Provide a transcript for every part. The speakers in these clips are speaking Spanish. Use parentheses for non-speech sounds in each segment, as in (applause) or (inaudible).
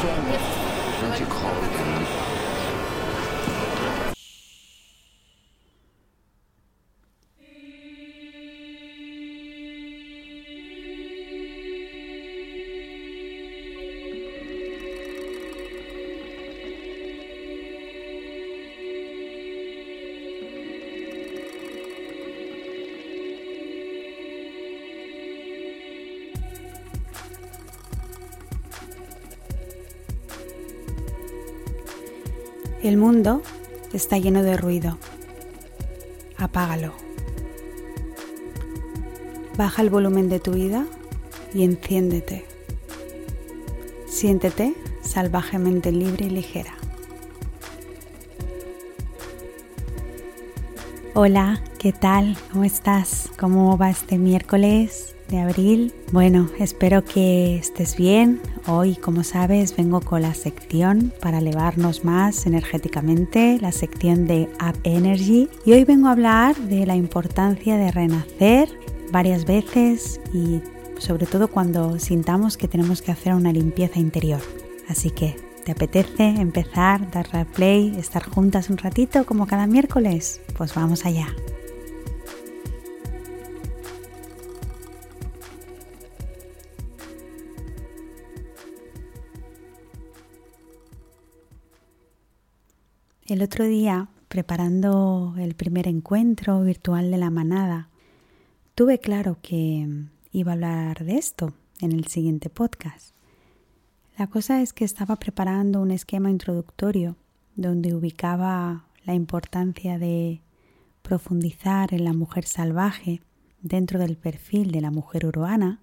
changes. El mundo está lleno de ruido. Apágalo. Baja el volumen de tu vida y enciéndete. Siéntete salvajemente libre y ligera. Hola, ¿qué tal? ¿Cómo estás? ¿Cómo va este miércoles de abril? Bueno, espero que estés bien. Hoy, como sabes, vengo con la sección para elevarnos más energéticamente, la sección de Up Energy. Y hoy vengo a hablar de la importancia de renacer varias veces y sobre todo cuando sintamos que tenemos que hacer una limpieza interior. Así que, ¿te apetece empezar, darle play, estar juntas un ratito como cada miércoles? Pues vamos allá. El otro día, preparando el primer encuentro virtual de la manada, tuve claro que iba a hablar de esto en el siguiente podcast. La cosa es que estaba preparando un esquema introductorio donde ubicaba la importancia de profundizar en la mujer salvaje dentro del perfil de la mujer urbana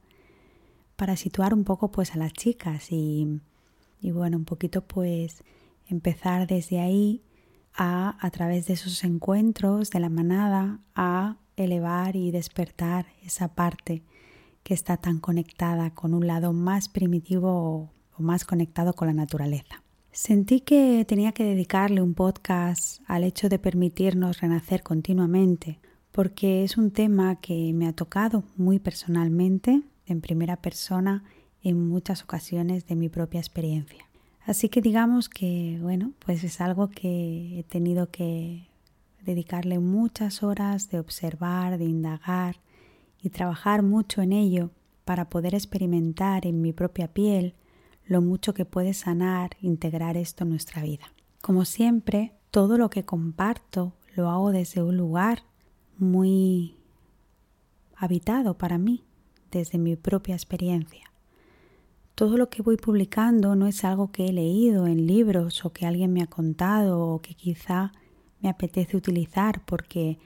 para situar un poco pues a las chicas y, bueno, un poquito pues empezar desde ahí a, través de esos encuentros de la manada, a elevar y despertar esa parte que está tan conectada con un lado más primitivo o más conectado con la naturaleza. Sentí que tenía que dedicarle un podcast al hecho de permitirnos renacer continuamente, porque es un tema que me ha tocado muy personalmente, en primera persona, en muchas ocasiones de mi propia experiencia. Así que digamos que, bueno, pues es algo que he tenido que dedicarle muchas horas de observar, de indagar y trabajar mucho en ello para poder experimentar en mi propia piel lo mucho que puede sanar, integrar esto en nuestra vida. Como siempre, todo lo que comparto lo hago desde un lugar muy habitado para mí, desde mi propia experiencia. Todo lo que voy publicando no es algo que he leído en libros o que alguien me ha contado o que quizá me apetece utilizar porque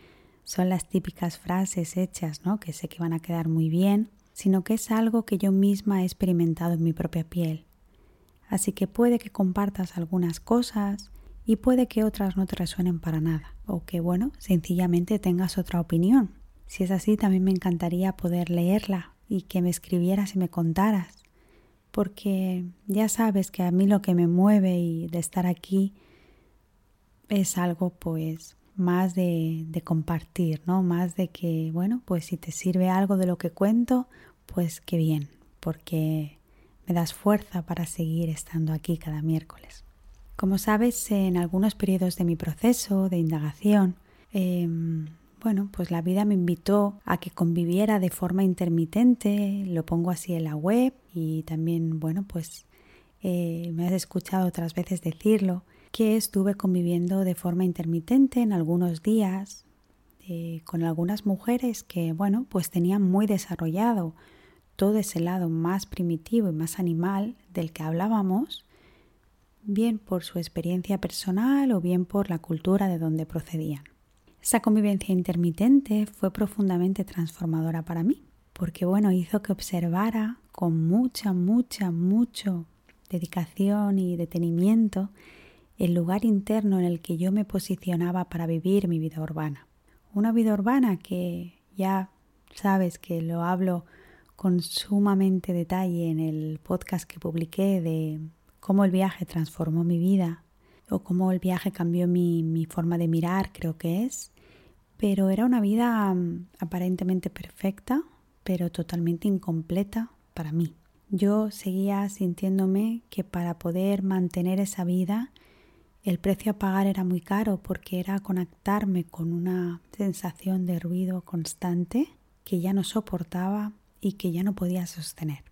son las típicas frases hechas, ¿no? que sé que van a quedar muy bien, sino que es algo que yo misma he experimentado en mi propia piel. Así que puede que compartas algunas cosas y puede que otras no te resuenen para nada o que, bueno, sencillamente tengas otra opinión. Si es así, también me encantaría poder leerla y que me escribieras y me contaras porque ya sabes que a mí lo que me mueve y de estar aquí es algo pues más de, de, compartir, ¿no? Más de que, bueno, pues si te sirve algo de lo que cuento, pues qué bien, porque me das fuerza para seguir estando aquí cada miércoles. Como sabes, en algunos periodos de mi proceso de indagación, eh, bueno, pues la vida me invitó a que conviviera de forma intermitente, lo pongo así en la web y también, bueno, pues eh, me has escuchado otras veces decirlo, que estuve conviviendo de forma intermitente en algunos días eh, con algunas mujeres que, bueno, pues tenían muy desarrollado todo ese lado más primitivo y más animal del que hablábamos, bien por su experiencia personal o bien por la cultura de donde procedían. Esa convivencia intermitente fue profundamente transformadora para mí, porque bueno, hizo que observara con mucha, mucha, mucho dedicación y detenimiento el lugar interno en el que yo me posicionaba para vivir mi vida urbana. Una vida urbana que ya sabes que lo hablo con sumamente detalle en el podcast que publiqué de cómo el viaje transformó mi vida o cómo el viaje cambió mi, mi forma de mirar, creo que es. Pero era una vida mm, aparentemente perfecta, pero totalmente incompleta para mí. Yo seguía sintiéndome que para poder mantener esa vida el precio a pagar era muy caro porque era conectarme con una sensación de ruido constante que ya no soportaba y que ya no podía sostener.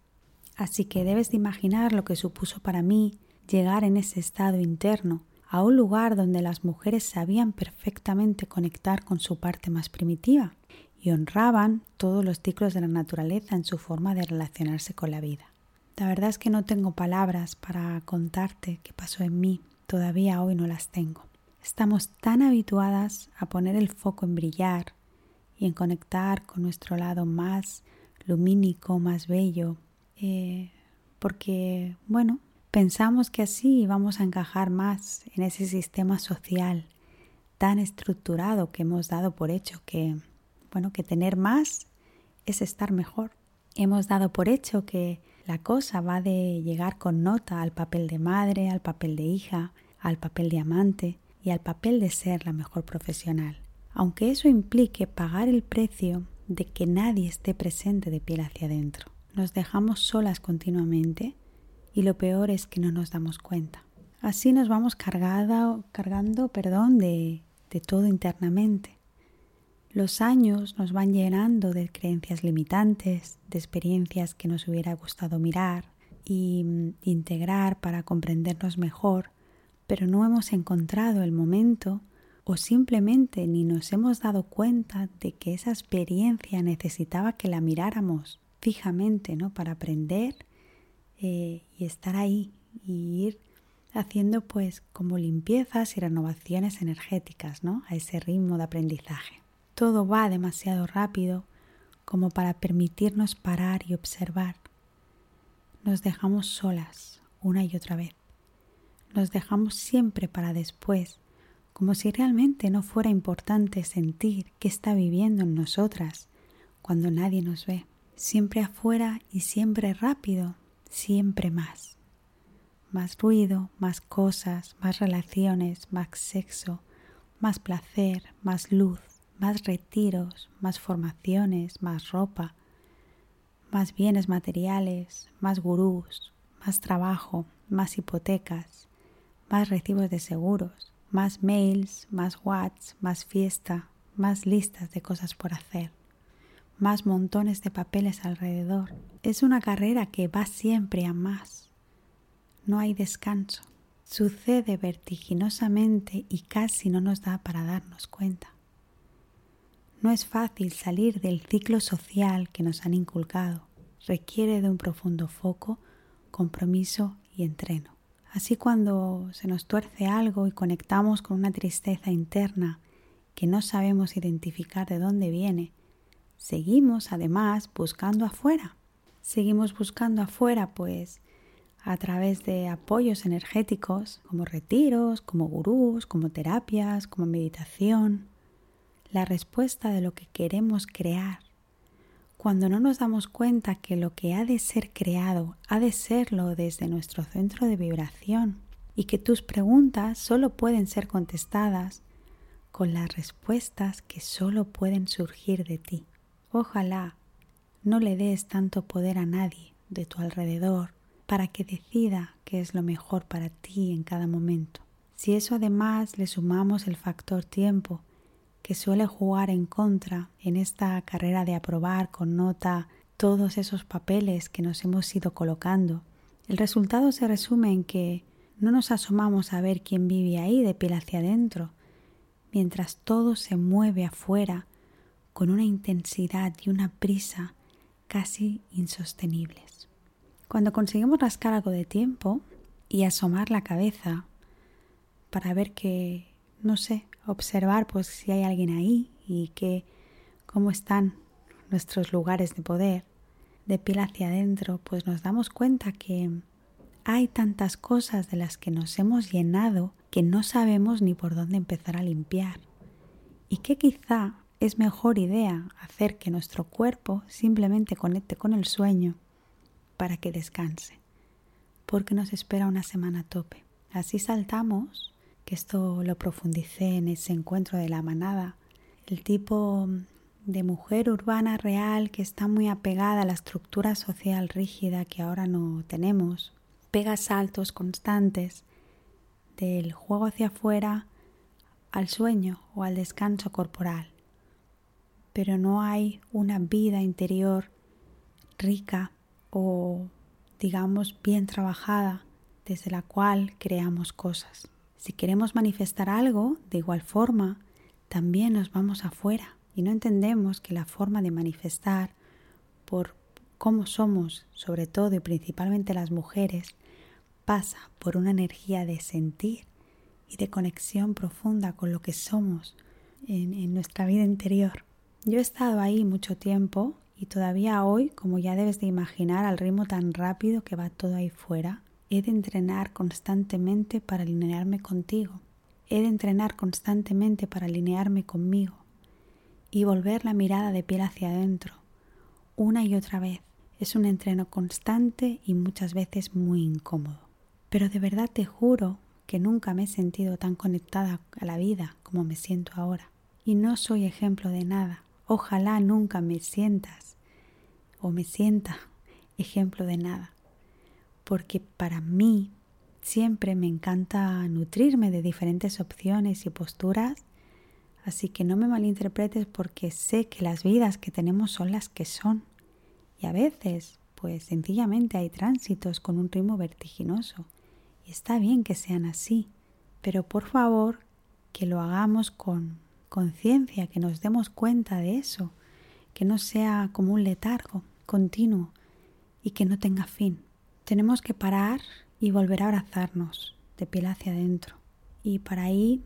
Así que debes de imaginar lo que supuso para mí llegar en ese estado interno a un lugar donde las mujeres sabían perfectamente conectar con su parte más primitiva y honraban todos los ciclos de la naturaleza en su forma de relacionarse con la vida. La verdad es que no tengo palabras para contarte qué pasó en mí, todavía hoy no las tengo. Estamos tan habituadas a poner el foco en brillar y en conectar con nuestro lado más lumínico, más bello, eh, porque, bueno, pensamos que así vamos a encajar más en ese sistema social tan estructurado que hemos dado por hecho que bueno, que tener más es estar mejor. Hemos dado por hecho que la cosa va de llegar con nota al papel de madre, al papel de hija, al papel de amante y al papel de ser la mejor profesional, aunque eso implique pagar el precio de que nadie esté presente de piel hacia adentro. Nos dejamos solas continuamente y lo peor es que no nos damos cuenta. Así nos vamos cargada, cargando perdón, de, de todo internamente. Los años nos van llenando de creencias limitantes, de experiencias que nos hubiera gustado mirar mm, integrar para comprendernos mejor, pero no hemos encontrado el momento o simplemente ni nos hemos dado cuenta de que esa experiencia necesitaba que la miráramos fijamente, ¿no? Para aprender eh, y estar ahí y ir haciendo pues como limpiezas y renovaciones energéticas, ¿no? A ese ritmo de aprendizaje. Todo va demasiado rápido como para permitirnos parar y observar. Nos dejamos solas una y otra vez. Nos dejamos siempre para después, como si realmente no fuera importante sentir qué está viviendo en nosotras cuando nadie nos ve. Siempre afuera y siempre rápido, siempre más. Más ruido, más cosas, más relaciones, más sexo, más placer, más luz, más retiros, más formaciones, más ropa, más bienes materiales, más gurús, más trabajo, más hipotecas, más recibos de seguros, más mails, más whats, más fiesta, más listas de cosas por hacer, más montones de papeles alrededor. Es una carrera que va siempre a más. No hay descanso. Sucede vertiginosamente y casi no nos da para darnos cuenta. No es fácil salir del ciclo social que nos han inculcado. Requiere de un profundo foco, compromiso y entreno. Así cuando se nos tuerce algo y conectamos con una tristeza interna que no sabemos identificar de dónde viene, seguimos además buscando afuera. Seguimos buscando afuera pues a través de apoyos energéticos como retiros, como gurús, como terapias, como meditación, la respuesta de lo que queremos crear. Cuando no nos damos cuenta que lo que ha de ser creado ha de serlo desde nuestro centro de vibración y que tus preguntas solo pueden ser contestadas con las respuestas que solo pueden surgir de ti. Ojalá no le des tanto poder a nadie de tu alrededor para que decida qué es lo mejor para ti en cada momento. Si eso además le sumamos el factor tiempo, que suele jugar en contra en esta carrera de aprobar con nota todos esos papeles que nos hemos ido colocando. El resultado se resume en que no nos asomamos a ver quién vive ahí de piel hacia adentro, mientras todo se mueve afuera con una intensidad y una prisa casi insostenibles. Cuando conseguimos rascar algo de tiempo y asomar la cabeza para ver que, no sé, observar pues si hay alguien ahí y que cómo están nuestros lugares de poder de piel hacia adentro, pues nos damos cuenta que hay tantas cosas de las que nos hemos llenado que no sabemos ni por dónde empezar a limpiar y que quizá es mejor idea hacer que nuestro cuerpo simplemente conecte con el sueño para que descanse, porque nos espera una semana tope. Así saltamos que esto lo profundicé en ese encuentro de la manada, el tipo de mujer urbana real que está muy apegada a la estructura social rígida que ahora no tenemos, pega saltos constantes del juego hacia afuera al sueño o al descanso corporal. Pero no hay una vida interior rica o digamos bien trabajada desde la cual creamos cosas. Si queremos manifestar algo, de igual forma, también nos vamos afuera y no entendemos que la forma de manifestar por cómo somos, sobre todo y principalmente las mujeres, pasa por una energía de sentir y de conexión profunda con lo que somos en, en, nuestra vida interior. Yo he estado ahí mucho tiempo y todavía hoy, como ya debes de imaginar, al ritmo tan rápido que va todo ahí fuera, he de entrenar constantemente para alinearme contigo. He de entrenar constantemente para alinearme conmigo y volver la mirada de piel hacia adentro, una y otra vez. Es un entreno constante y muchas veces muy incómodo. Pero de verdad te juro que nunca me he sentido tan conectada a la vida como me siento ahora. Y no soy ejemplo de nada. Ojalá nunca me sientas o me sienta ejemplo de nada. Porque para mí siempre me encanta nutrirme de diferentes opciones y posturas Así que no me malinterpretes porque sé que las vidas que tenemos son las que son. Y a veces, pues sencillamente hay tránsitos con un ritmo vertiginoso. Y está bien que sean así. Pero por favor, que lo hagamos con conciencia, que nos demos cuenta de eso. Que no sea como un letargo continuo y que no tenga fin. Tenemos que parar y volver a abrazarnos de piel hacia adentro. Y para ahí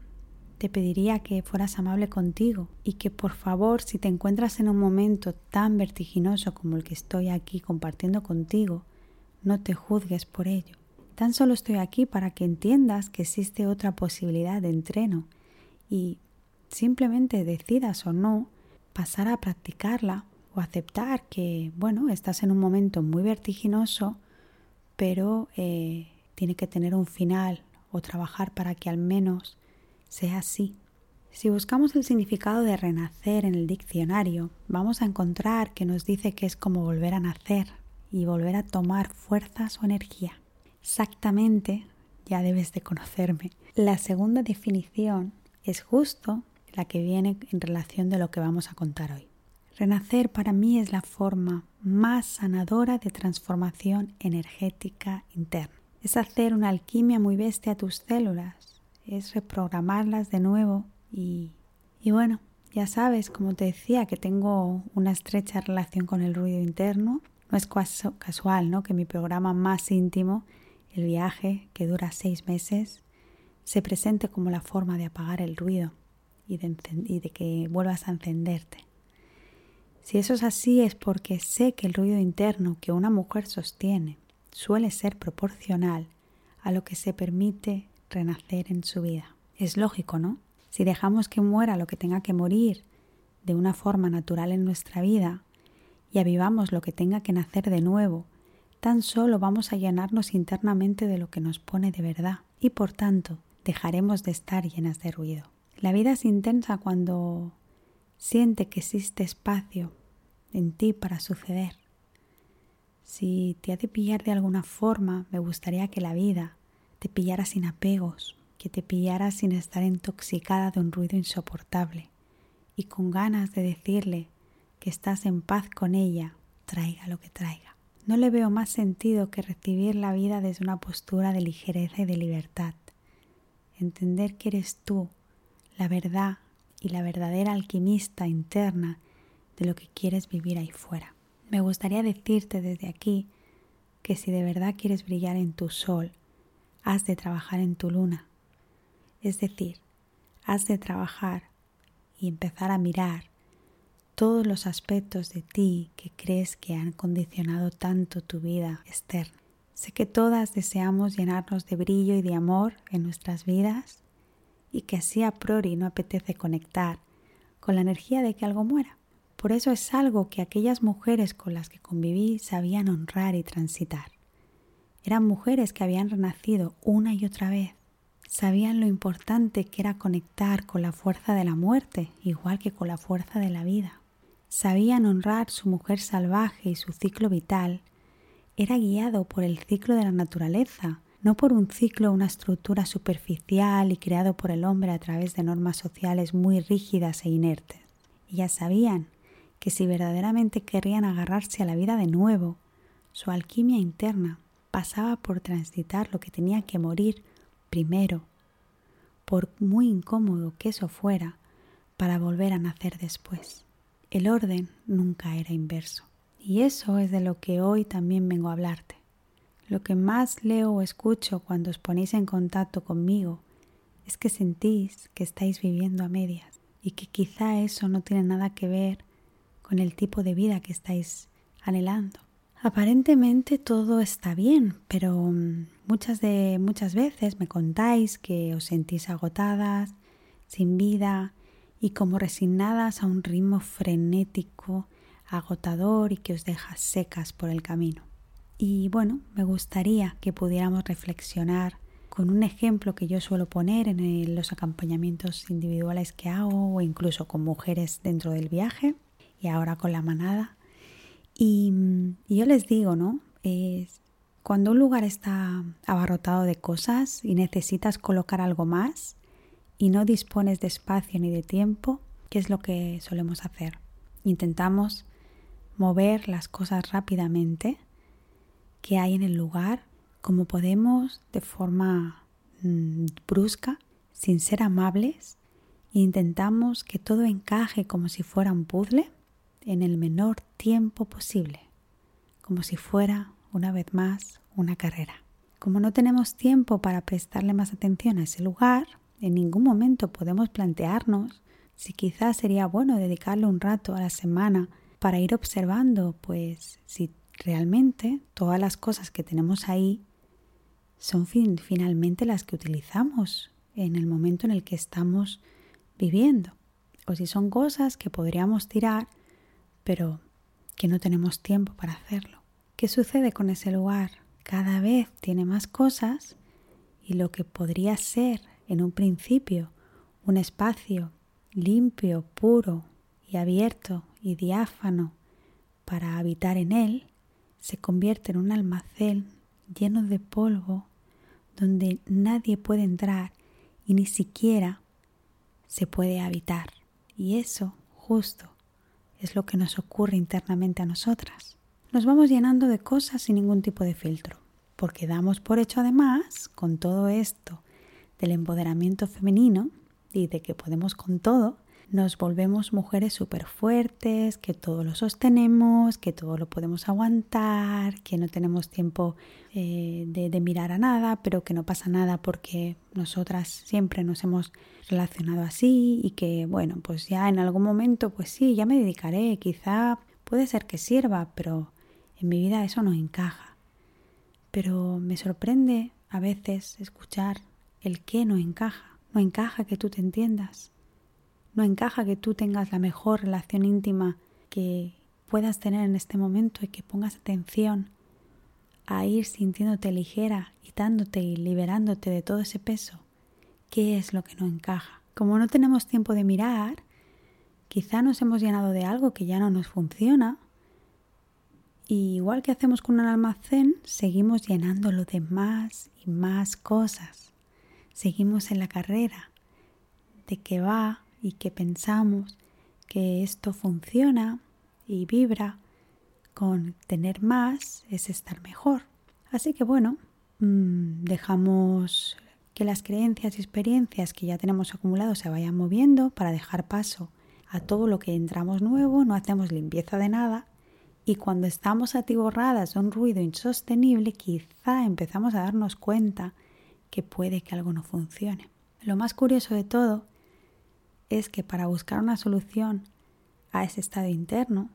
te pediría que fueras amable contigo y que por favor si te encuentras en un momento tan vertiginoso como el que estoy aquí compartiendo contigo, no te juzgues por ello. Tan solo estoy aquí para que entiendas que existe otra posibilidad de entreno y simplemente decidas o no pasar a practicarla o aceptar que, bueno, estás en un momento muy vertiginoso, pero eh, tiene que tener un final o trabajar para que al menos sea así. Si buscamos el significado de renacer en el diccionario, vamos a encontrar que nos dice que es como volver a nacer y volver a tomar fuerzas o energía. Exactamente, ya debes de conocerme. La segunda definición es justo la que viene en relación de lo que vamos a contar hoy. Renacer para mí es la forma más sanadora de transformación energética interna. Es hacer una alquimia muy bestia a tus células es reprogramarlas de nuevo y, y bueno, ya sabes, como te decía, que tengo una estrecha relación con el ruido interno. No es casual, ¿no? Que mi programa más íntimo, el viaje, que dura seis meses, se presente como la forma de apagar el ruido y de, que vuelvas a encenderte. Si eso es así es porque sé que el ruido interno que una mujer sostiene suele ser proporcional a lo que se permite renacer en su vida. Es lógico, ¿no? Si dejamos que muera lo que tenga que morir de una forma natural en nuestra vida y avivamos lo que tenga que nacer de nuevo, tan solo vamos a llenarnos internamente de lo que nos pone de verdad y por tanto dejaremos de estar llenas de ruido. La vida es intensa cuando siente que existe espacio en ti para suceder. Si te ha de pillar de alguna forma, me gustaría que la vida te pillara sin apegos, que te pillara sin estar intoxicada de un ruido insoportable y con ganas de decirle que estás en paz con ella, traiga lo que traiga. No le veo más sentido que recibir la vida desde una postura de ligereza y de libertad. Entender que eres tú, la verdad y la verdadera alquimista interna de lo que quieres vivir ahí fuera. Me gustaría decirte desde aquí que si de verdad quieres brillar en tu sol, has de trabajar en tu luna. Es decir, has de trabajar y empezar a mirar todos los aspectos de ti que crees que han condicionado tanto tu vida externa. Sé que todas deseamos llenarnos de brillo y de amor en nuestras vidas y que así a priori no apetece conectar con la energía de que algo muera. Por eso es algo que aquellas mujeres con las que conviví sabían honrar y transitar. Eran mujeres que habían renacido una y otra vez. Sabían lo importante que era conectar con la fuerza de la muerte, igual que con la fuerza de la vida. sabían honrar su mujer salvaje y su ciclo vital, era guiado por el ciclo de la naturaleza, no por un ciclo, una estructura superficial y creado por el hombre a través de normas sociales muy rígidas e inertes. Ellas sabían que si verdaderamente querrían agarrarse a la vida de nuevo, su alquimia interna pasaba por transitar lo que tenía que morir primero, por muy incómodo que eso fuera, para volver a nacer después. El orden nunca era inverso. Y eso es de lo que hoy también vengo a hablarte. Lo que más leo o escucho cuando os ponéis en contacto conmigo es que sentís que estáis viviendo a medias y que quizá eso no tiene nada que ver con el tipo de vida que estáis anhelando. Aparentemente todo está bien, pero mm, muchas de muchas veces me contáis que os sentís agotadas, sin vida y como resignadas a un ritmo frenético, agotador y que os deja secas por el camino. Y bueno, me gustaría que pudiéramos reflexionar con un ejemplo que yo suelo poner en los acompañamientos individuales que hago o incluso con mujeres dentro del viaje y ahora con la manada. Y, yo les digo, ¿no? cuando un lugar está abarrotado de cosas y necesitas colocar algo más y no dispones de espacio ni de tiempo, ¿qué es lo que solemos hacer? Intentamos mover las cosas rápidamente que hay en el lugar, como podemos, de forma mm, brusca, sin ser amables, intentamos que todo encaje como si fuera un puzzle en el menor tiempo posible, como si fuera, una vez más, una carrera. Como no tenemos tiempo para prestarle más atención a ese lugar, en ningún momento podemos plantearnos si quizás sería bueno dedicarle un rato a la semana para ir observando, pues, si realmente todas las cosas que tenemos ahí son finalmente las que utilizamos en el momento en el que estamos viviendo. O si son cosas que podríamos tirar, pero que no tenemos tiempo para hacerlo. ¿Qué sucede con ese lugar? Cada vez tiene más cosas y lo que podría ser en un principio un espacio limpio, puro y abierto y diáfano para habitar en él, se convierte en un almacén lleno de polvo donde nadie puede entrar y ni siquiera se puede habitar. Y eso justo es lo que nos ocurre internamente a nosotras. Nos vamos llenando de cosas sin ningún tipo de filtro, porque damos por hecho además, con todo esto del empoderamiento femenino y de que podemos con todo, nos volvemos mujeres súper fuertes, que todo lo sostenemos, que todo lo podemos aguantar, que no tenemos tiempo eh, de, de, mirar a nada, pero que no pasa nada porque nosotras siempre nos hemos relacionado así y que, bueno, pues ya en algún momento, pues sí, ya me dedicaré, quizá puede ser que sirva, pero en mi vida eso no encaja. Pero me sorprende a veces escuchar el que no encaja. No encaja que tú te entiendas no encaja que tú tengas la mejor relación íntima que puedas tener en este momento y que pongas atención a ir sintiéndote ligera, quitándote y liberándote de todo ese peso. ¿Qué es lo que no encaja? Como no tenemos tiempo de mirar, quizá nos hemos llenado de algo que ya no nos funciona. Y igual que hacemos con un almacén, seguimos llenándolo de más y más cosas. Seguimos en la carrera de que va y que pensamos que esto funciona y vibra con tener más es estar mejor. Así que bueno, mm, dejamos que las creencias y experiencias que ya tenemos acumulados se vayan moviendo para dejar paso a todo lo que entramos nuevo, no hacemos limpieza de nada y cuando estamos atiborradas de un ruido insostenible quizá empezamos a darnos cuenta que puede que algo no funcione. Lo más curioso de todo es que para buscar una solución a ese estado interno,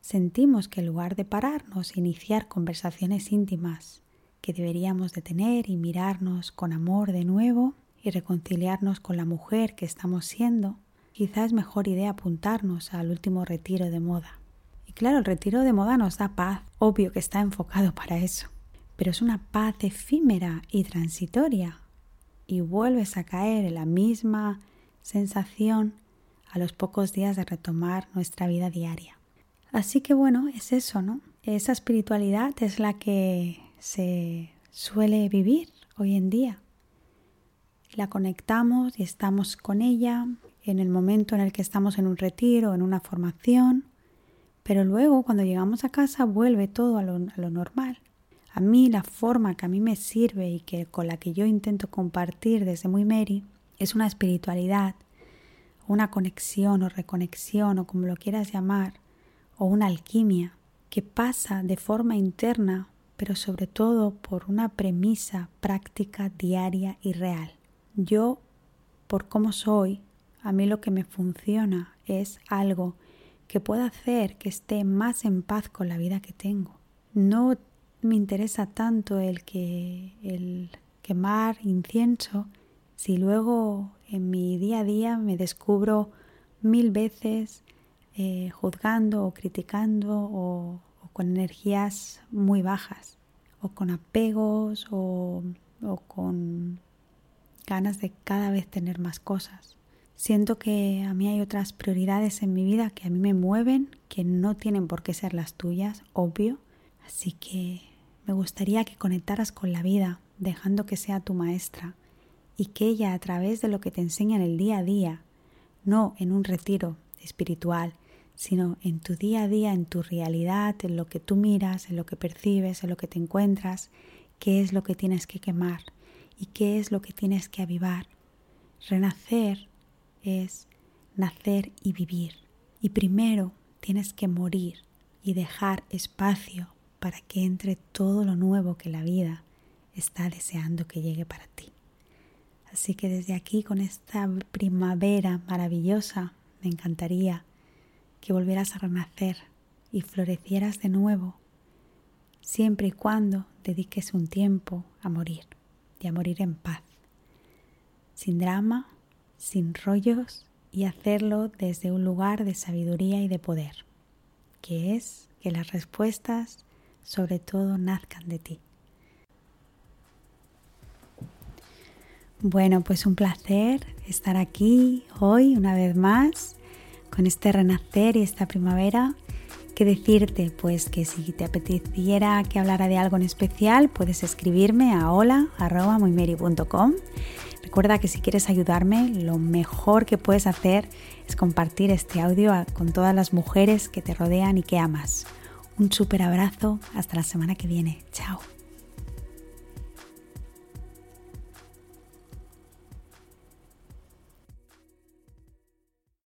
sentimos que en lugar de pararnos e iniciar conversaciones íntimas que deberíamos de tener y mirarnos con amor de nuevo y reconciliarnos con la mujer que estamos siendo, quizás es mejor idea apuntarnos al último retiro de moda. Y claro, el retiro de moda nos da paz, obvio que está enfocado (laughs) para eso, pero es una paz efímera y transitoria y vuelves a caer en la misma sensación a los pocos días de retomar nuestra vida diaria. Así que bueno, es eso, ¿no? Esa espiritualidad es la que se suele vivir hoy en día. La conectamos y estamos con ella en el momento en el que estamos en un retiro, en una formación, pero luego cuando llegamos a casa vuelve todo a lo, normal. A mí la forma que a mí me sirve y que con la que yo intento compartir desde muy Mary es una espiritualidad, una conexión o reconexión o como lo quieras llamar, o una alquimia que pasa de forma interna, pero sobre todo por una premisa práctica diaria y real. Yo, por cómo soy, a mí lo que me funciona es algo que pueda hacer que esté más en paz con la vida que tengo. No me interesa tanto el que el quemar incienso si luego en mi día a día me descubro mil veces eh, juzgando o criticando o, con energías muy bajas o con apegos o con ganas de cada vez tener más cosas. Siento que a mí hay otras prioridades en mi vida que a mí me mueven, que no tienen por qué ser las tuyas, obvio. Así que me gustaría que conectaras con la vida, dejando que sea tu maestra, y que ella a través de lo que te enseña en el día a día, no en un retiro espiritual, sino en tu día a día, en tu realidad, en lo que tú miras, en lo que percibes, en lo que te encuentras, qué es lo que tienes que quemar y qué es lo que tienes que avivar. Renacer es nacer y vivir. Y primero tienes que morir y dejar espacio para que entre todo lo nuevo que la vida está deseando que llegue para ti. Así que desde aquí, con esta primavera maravillosa, me encantaría que volvieras a renacer y florecieras de nuevo, siempre y cuando dediques un tiempo a morir y a morir en paz, sin drama, sin rollos y hacerlo desde un lugar de sabiduría y de poder, que es que las respuestas sobre todo nazcan de ti. Bueno, pues un placer estar aquí hoy una vez más con este renacer y esta primavera. ¿Qué decirte? Pues que si te apeteciera que hablara de algo en especial, puedes escribirme a hola.muymeri.com. Recuerda que si quieres ayudarme, lo mejor que puedes hacer es compartir este audio con todas las mujeres que te rodean y que amas. Un súper abrazo. Hasta la semana que viene. Chao.